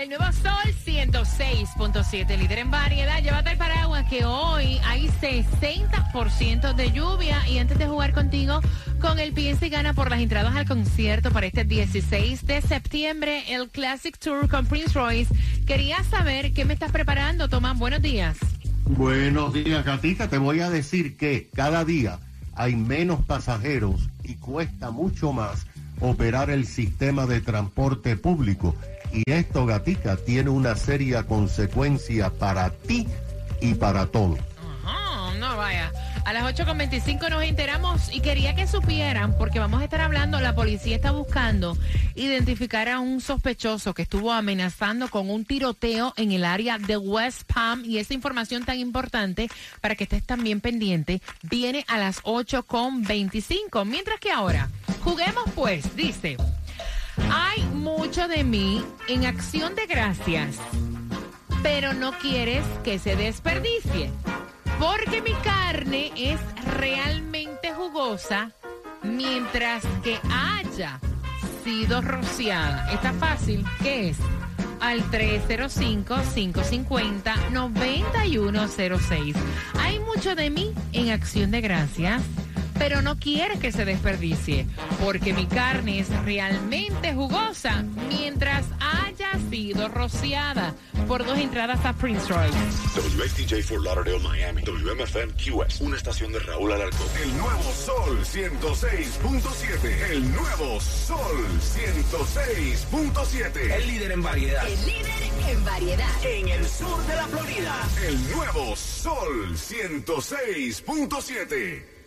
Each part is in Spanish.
El nuevo Sol 106.7, líder en variedad. Llévate el paraguas que hoy hay 60% de lluvia. Y antes de jugar contigo con el PNC gana por las entradas al concierto para este 16 de septiembre, el Classic Tour con Prince Royce. Quería saber qué me estás preparando, Tomás. Buenos días. Buenos días, gatita. Te voy a decir que cada día hay menos pasajeros y cuesta mucho más operar el sistema de transporte público. Y esto, gatica, tiene una seria consecuencia para ti y para todos. Ajá, no vaya. A las 8.25 nos enteramos y quería que supieran, porque vamos a estar hablando, la policía está buscando identificar a un sospechoso que estuvo amenazando con un tiroteo en el área de West Palm y esa información tan importante para que estés también pendiente viene a las 8.25. Mientras que ahora, juguemos pues, dice. Hay mucho de mí en acción de gracias, pero no quieres que se desperdicie. Porque mi carne es realmente jugosa mientras que haya sido rociada. Está fácil. ¿Qué es? Al 305-550-9106. Hay mucho de mí en acción de gracias pero no quiere que se desperdicie, porque mi carne es realmente jugosa mientras haya sido rociada por dos entradas a Prince Royce. WSTJ for Lauderdale, Miami. WMFM QS. Una estación de Raúl Alarcón. El nuevo Sol 106.7. El nuevo Sol 106.7. El líder en variedad. El líder en variedad. En el sur de la Florida. El nuevo Sol 106.7.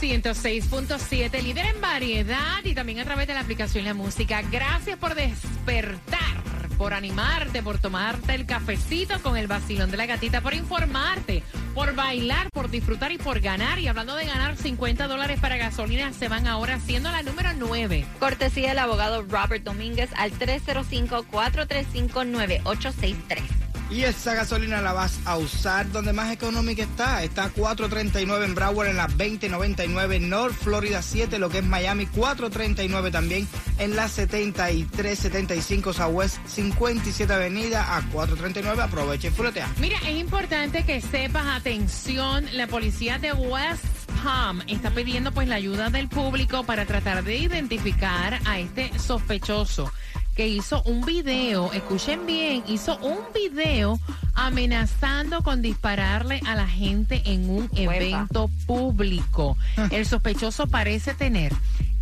106.7, líder en variedad y también a través de la aplicación La Música. Gracias por despertar, por animarte, por tomarte el cafecito con el vacilón de la gatita, por informarte, por bailar, por disfrutar y por ganar. Y hablando de ganar 50 dólares para gasolina, se van ahora siendo la número 9. Cortesía del abogado Robert Domínguez al 305-435-9863. Y esa gasolina la vas a usar donde más económica está. Está a 4.39 en Broward en la 2099 North Florida 7, lo que es Miami 4.39 también en la 7375 Southwest 57 Avenida a 4.39. Aprovecha y frutea. Mira, es importante que sepas, atención, la policía de West Palm está pidiendo pues la ayuda del público para tratar de identificar a este sospechoso que hizo un video, escuchen bien, hizo un video amenazando con dispararle a la gente en un evento público. El sospechoso parece tener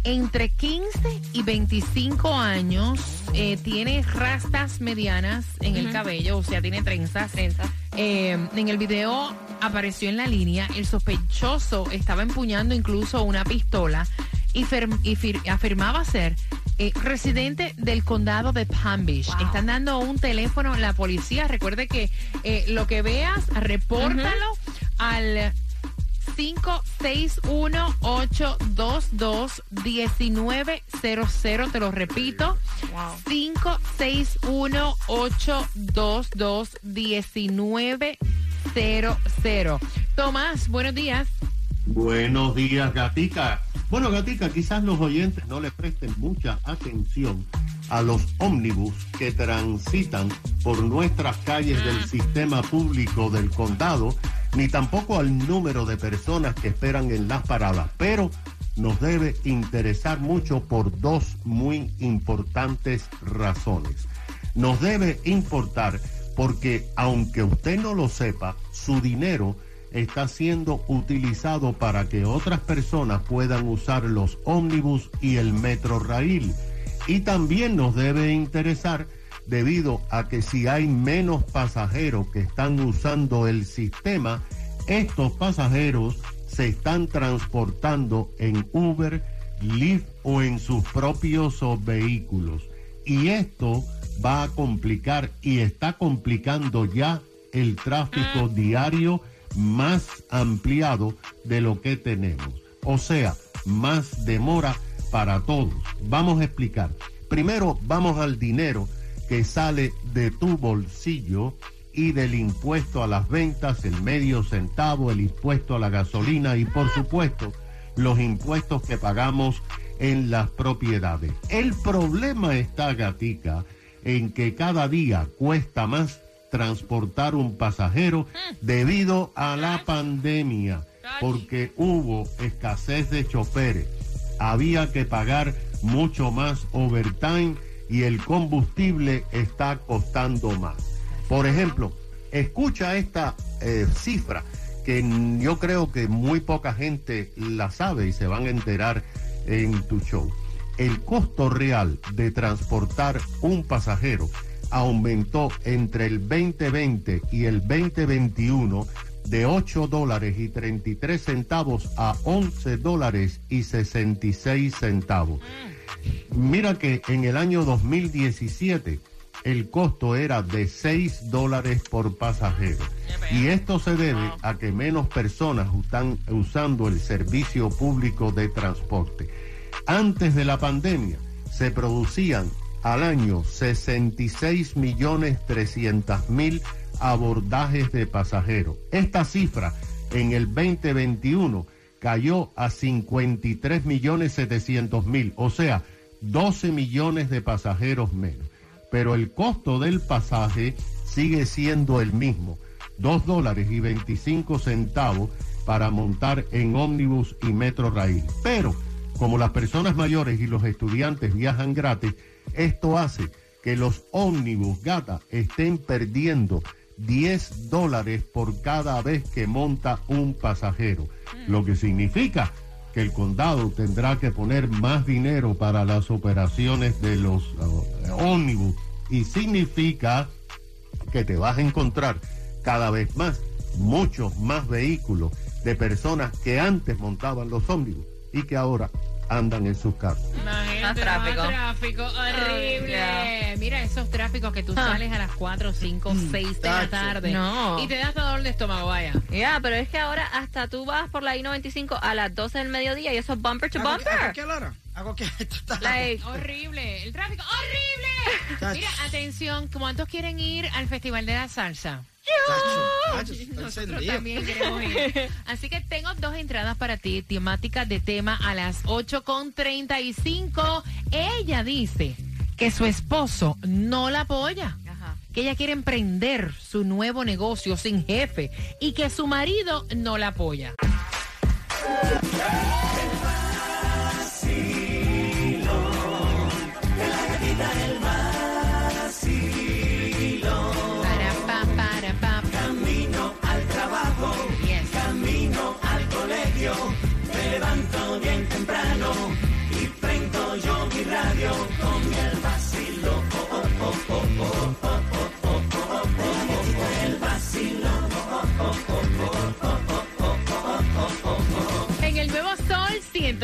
entre 15 y 25 años, eh, tiene rastas medianas en el cabello, o sea, tiene trenzas. Trenzas. Eh, en el video apareció en la línea, el sospechoso estaba empuñando incluso una pistola y, y fir- afirmaba ser eh, residente del condado de Palm Beach. Están dando un teléfono a la policía. Recuerde que eh, lo que veas, repórtalo al 561-822-1900. Te lo repito. 561-822-1900. Tomás, buenos días. Buenos días, gatica. Bueno, gatica, quizás los oyentes no le presten mucha atención a los ómnibus que transitan por nuestras calles del sistema público del condado, ni tampoco al número de personas que esperan en las paradas, pero nos debe interesar mucho por dos muy importantes razones. Nos debe importar porque aunque usted no lo sepa, su dinero está siendo utilizado para que otras personas puedan usar los ómnibus y el metro rail. Y también nos debe interesar debido a que si hay menos pasajeros que están usando el sistema, estos pasajeros se están transportando en Uber, Lyft o en sus propios vehículos. Y esto va a complicar y está complicando ya el tráfico diario más ampliado de lo que tenemos. O sea, más demora para todos. Vamos a explicar. Primero vamos al dinero que sale de tu bolsillo y del impuesto a las ventas, el medio centavo, el impuesto a la gasolina y por supuesto los impuestos que pagamos en las propiedades. El problema está, gatica, en que cada día cuesta más transportar un pasajero debido a la pandemia, porque hubo escasez de choferes, había que pagar mucho más overtime y el combustible está costando más. Por ejemplo, escucha esta eh, cifra que yo creo que muy poca gente la sabe y se van a enterar en tu show. El costo real de transportar un pasajero aumentó entre el 2020 y el 2021 de 8 dólares y 33 centavos a 11 dólares y 66 centavos. Mira que en el año 2017 el costo era de 6 dólares por pasajero. Y esto se debe a que menos personas están usando el servicio público de transporte. Antes de la pandemia se producían al año 66 millones 300 mil abordajes de pasajeros. Esta cifra en el 2021 cayó a 53 millones 700 mil, o sea, 12 millones de pasajeros menos. Pero el costo del pasaje sigue siendo el mismo, 2 dólares y 25 centavos para montar en ómnibus y metro raíl. Pero como las personas mayores y los estudiantes viajan gratis, esto hace que los ómnibus gata estén perdiendo 10 dólares por cada vez que monta un pasajero, lo que significa que el condado tendrá que poner más dinero para las operaciones de los uh, ómnibus. Y significa que te vas a encontrar cada vez más muchos más vehículos de personas que antes montaban los ómnibus y que ahora andan en sus carros. Imagínate, tráfico. más tráfico. Horrible. Ay, Mira esos tráficos que tú sales a las 4, 5, 6 de la tarde. No. Y te das dolor de estómago, vaya. Ya, pero es que ahora hasta tú vas por la I-95 a las 12 del mediodía y eso es bumper to ¿A cualquier- a bumper. cualquier hora? ¿A cualquier- esto está- Like, Horrible. El tráfico, horrible. Mira, atención, ¿cuántos quieren ir al Festival de la Salsa? Nosotros encendido. también queremos ir. Así que tengo dos entradas para ti, temática de tema a las 8.35. Ella dice que su esposo no la apoya. Ajá. Que ella quiere emprender su nuevo negocio sin jefe y que su marido no la apoya.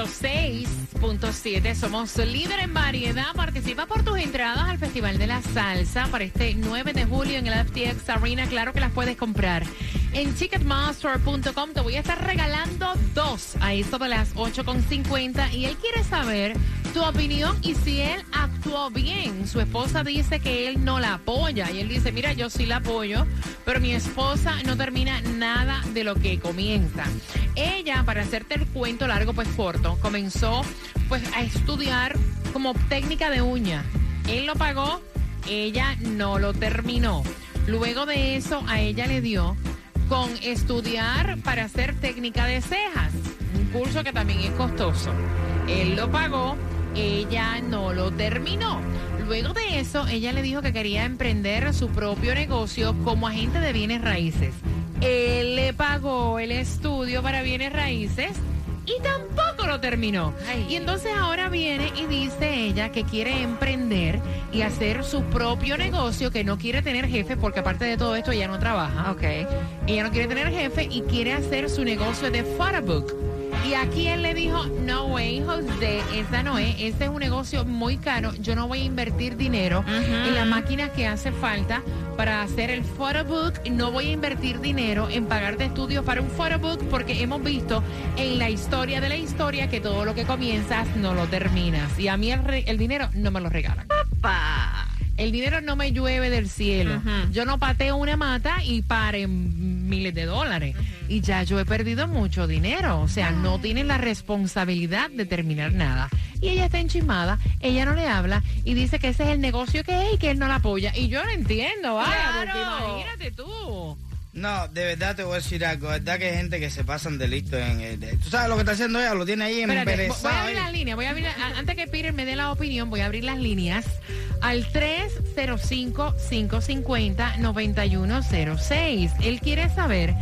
106.7 somos líder en variedad. Participa por tus entradas al Festival de la Salsa para este 9 de julio en el FTX Arena. Claro que las puedes comprar en ticketmaster.com. Te voy a estar regalando dos a eso de las 8.50 y él quiere saber tu opinión y si él actuó bien. Su esposa dice que él no la apoya y él dice, mira, yo sí la apoyo, pero mi esposa no termina nada de lo que comienza. Ella, para hacerte el cuento largo, pues corto, comenzó pues a estudiar como técnica de uña. Él lo pagó, ella no lo terminó. Luego de eso, a ella le dio con estudiar para hacer técnica de cejas, un curso que también es costoso. Él lo pagó, ella no lo terminó. Luego de eso, ella le dijo que quería emprender su propio negocio como agente de bienes raíces. Él le pagó el estudio para bienes raíces y tampoco lo terminó. Ay. Y entonces ahora viene y dice ella que quiere emprender y hacer su propio negocio, que no quiere tener jefe, porque aparte de todo esto ella no trabaja. Ok. Ella no quiere tener jefe y quiere hacer su negocio de photobook. Y aquí él le dijo, no way, José, esa no es, ese es un negocio muy caro, yo no voy a invertir dinero en las máquinas que hace falta para hacer el photobook, no voy a invertir dinero en pagar de estudios para un photobook porque hemos visto en la historia de la historia que todo lo que comienzas no lo terminas. Y a mí el, re- el dinero no me lo regalan. Pa. El dinero no me llueve del cielo. Yo no pateo una mata y paren miles de dólares. Y ya yo he perdido mucho dinero. O sea, no tienen la responsabilidad de terminar nada. Y ella está enchismada, ella no le habla y dice que ese es el negocio que es y que él no la apoya. Y yo no entiendo, vaya, porque Claro. imagínate tú. No, de verdad te voy a decir algo. De verdad que hay gente que se pasan de listo en el. de- Tú sabes lo que está haciendo ella, lo tiene ahí vo- voy a abrir las líneas, voy a abrir, antes que Peter me dé la opinión, voy a abrir las líneas al 305-550-9106. Él quiere saber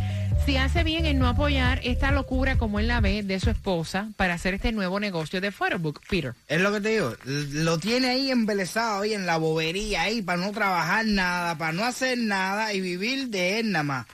si hace bien en no apoyar esta locura como él la ve de su esposa para hacer este nuevo negocio de Photobook, Peter. Es lo que te digo, lo tiene ahí embelesado ahí en la bobería ahí para no trabajar nada, para no hacer nada y vivir de él nada más.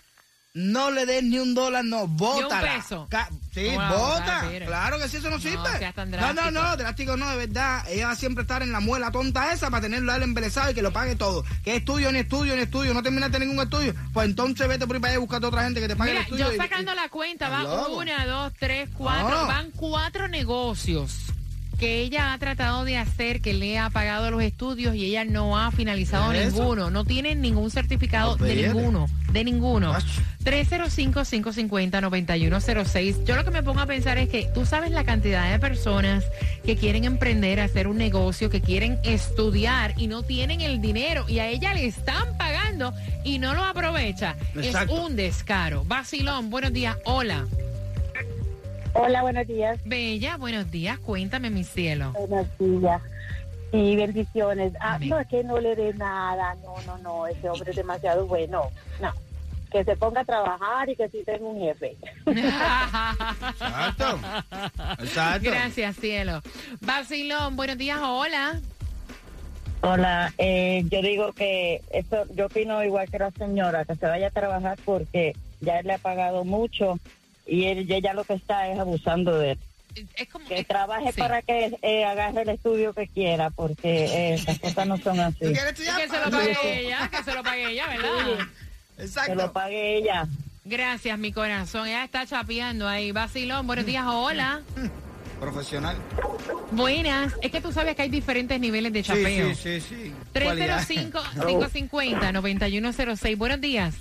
No le des ni un dólar, no, bótala. peso? Ca- sí, Wow, bota. Claro que sí, eso no, sirve. tan no, no, no, drástico no, de verdad. Ella va a siempre estar en la muela tonta esa para tenerlo a él embelesado y que lo pague todo. Que estudio, ni estudio, ni estudio, no terminaste ningún estudio. Pues entonces vete por ahí para allá y buscate otra gente que te pague Mira, el estudio. yo sacando y- la cuenta, va loco. una, dos, tres, cuatro, van cuatro negocios que ella ha tratado de hacer, que le ha pagado los estudios y ella no ha finalizado ¿Es eso? ninguno. No tiene ningún certificado de ninguno, de ninguno. Ach. 305-550-9106. Yo lo que me pongo a pensar es que tú sabes la cantidad de personas que quieren emprender, hacer un negocio, que quieren estudiar y no tienen el dinero y a ella le están pagando y no lo aprovecha. Exacto. Es un descaro. Vacilón, buenos días. Hola. Hola, buenos días. Bella, buenos días. Cuéntame, mi cielo. Buenos días. Y bendiciones. Ah, Amén. no, es que no le dé nada. No, no, no. Ese hombre es demasiado bueno. No. Que se ponga a trabajar y que sí tenga un jefe. Exacto. Exacto. Gracias, cielo. Vacilón, buenos días. Hola. Hola, eh, yo digo que eso, yo opino igual que la señora, que se vaya a trabajar porque ya él le ha pagado mucho y él ya lo que está es abusando de él. Es como Que trabaje sí. que eh, agarre el estudio que quiera porque eh, las cosas no son ¿Tú así. Que se lo pague ella, que se lo pague ella, ¿verdad? Que Exacto. lo pague ella. Gracias, mi corazón. Ella está chapeando ahí. Vacilón, buenos días. Hola. Profesional. Buenas. Es que tú sabes que hay diferentes niveles de chapeo. Sí, sí, sí, sí. Cualidad. 305-550-9106. Buenos días.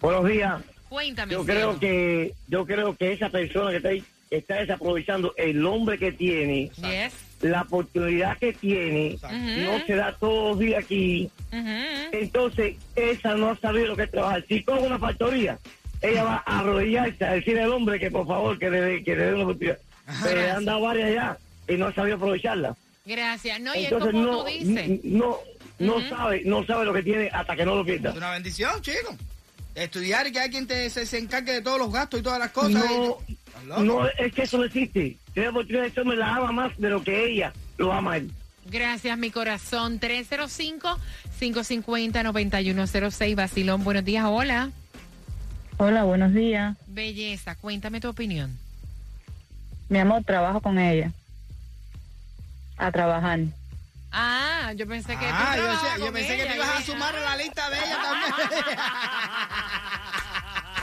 Buenos días. Cuéntame. Yo creo que yo creo que esa persona que está ahí está desaprovechando el nombre que tiene, Yes. la oportunidad que tiene, no se da todos los días aquí. Entonces, esa no ha sabido lo que es trabajar. Si coge una factoría, ella va a arrodillarse a decirle al hombre que por favor que le dé que le dé una oportunidad. Pero le han dado varias ya y no ha sabido aprovecharla. Gracias. No, y es Entonces como no, tú dices. no, no sabe, no sabe lo que tiene hasta que no lo pierda. Es una bendición, chico. Estudiar y que hay quien te, se, se encargue de todos los gastos y todas las cosas. No, no, es que eso no existe. Oportunidad, eso me la ama más de lo que ella lo ama él. Gracias, mi corazón. 305-550-9106. Vacilón, buenos días. Hola. Hola, buenos días. Belleza, cuéntame tu opinión. Mi amor, trabajo con ella. A trabajar. Ah, yo pensé que tú Ah, yo, decía- yo pensé que te ibas a sumar a la lista de ella también.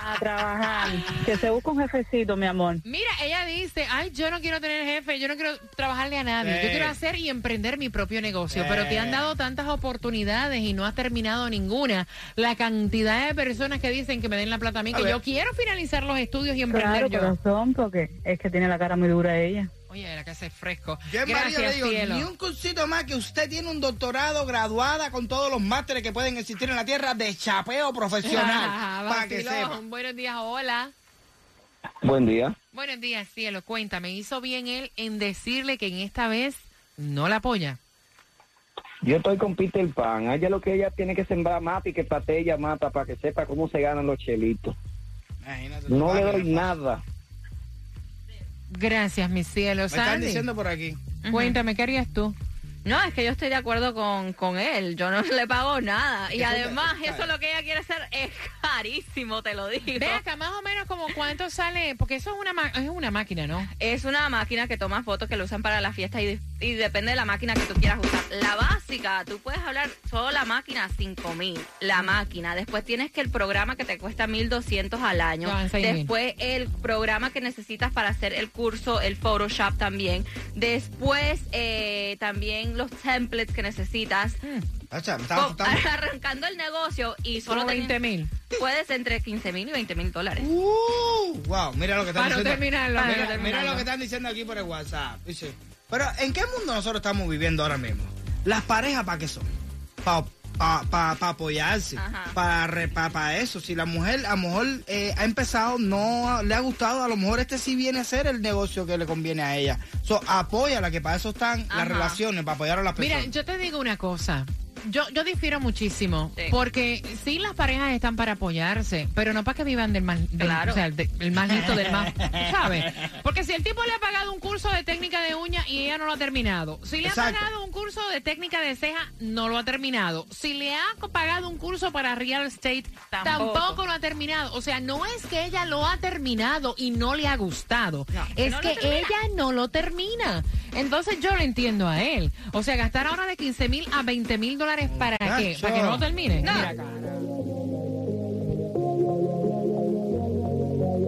A trabajar. Que se busque un jefecito, mi amor. Mira, ella dice, ay, yo no quiero tener jefe, yo no quiero trabajarle a nadie, yo quiero hacer y emprender mi propio negocio, Sí. pero te han dado tantas oportunidades y no has terminado ninguna. La cantidad de personas que dicen que me den la plata a mí, A que ver. yo quiero finalizar los estudios y emprender Claro, yo. corazón, porque es que tiene la cara muy dura ella. Oye, la casa es fresco. Yo en María le Gracias, digo, cielo. ni un cursito más que usted tiene un doctorado graduada con todos los másteres que pueden existir en la tierra de chapeo profesional. Ah, para que sepa. Buenos días, hola. Buen día. Buenos días, cielo. Cuéntame, ¿hizo bien él en decirle que en esta vez no la apoya? Yo estoy con Peter Pan. A ella lo que ella tiene que sembrar mata y que patee ella mata para que sepa cómo se ganan los chelitos. Imagínate, No le que doy nada. Gracias, mi cielo. Me están diciendo por aquí. cuéntame, ¿qué harías tú? No, es que yo estoy de acuerdo con, con él. Yo no le pago nada. Y además, eso lo que ella quiere hacer es carísimo, te lo digo. Ve acá, más o menos como cuánto sale, porque eso es una, ma- es una máquina, ¿no? Es una máquina que toma fotos que lo usan para la fiesta y, y depende de la máquina que tú quieras usar. La básica, tú puedes hablar solo la máquina 5000, Mm. la máquina. Después tienes que el programa que te cuesta 1200 al año. Ya van 6.000. Después el programa que necesitas para hacer el curso, el Photoshop también. Después eh, también los templates que necesitas. Acha, Oh, estaba asustando. arrancando el negocio y solo Solo teni- 20 mil. Puedes entre 15 mil y 20 mil dólares. Uh, wow, mira lo que están Para no diciendo. terminarlo, para no Mira, mira terminarlo. lo que están diciendo aquí por el WhatsApp. Dice, pero ¿en qué mundo nosotros estamos viviendo ahora mismo? Las parejas, ¿para qué son? Para apoyarse, Ajá. para para eso. Si la mujer a lo mejor eh, ha empezado, no le ha gustado, a lo mejor este sí viene a ser el negocio que le conviene a ella. So, apóyala, que para eso están Ajá. las relaciones, para apoyar a las personas. Mira, yo te digo una cosa. Yo, yo difiero muchísimo, Sí. porque sí las parejas están para apoyarse, pero no para que vivan del más, del- Claro. o sea, de- el más listo del más, ¿sabes? Porque si el tipo le ha pagado un curso de técnica de uña y ella no lo ha terminado, si le Exacto. ha pagado un curso de técnica de ceja, no lo ha terminado, si le ha pagado un curso para real estate, tampoco, Tampoco. lo ha terminado. O sea, no es que ella lo ha terminado y no le ha gustado, No, es no que ella no lo termina. Entonces yo lo entiendo a él. O sea, gastar ahora de 15 mil a 20 mil dólares para qué? Para que no lo termine. No. Mira acá.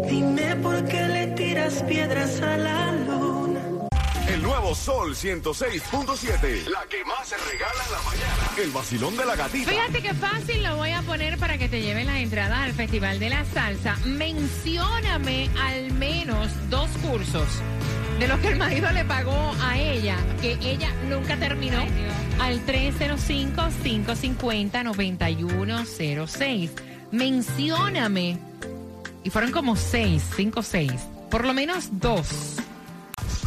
Dime por qué le tiras piedras a la luna. El nuevo Sol 106.7. La que más se regala en la mañana. El vacilón de la gatita. Fíjate que fácil lo voy a poner para que te lleven las entradas al Festival de la Salsa. Mencióname al menos dos cursos de los que el marido le pagó a ella, que ella nunca terminó, al 305-550-9106. Mencióname. Y fueron como seis, cinco, seis. Por lo menos dos.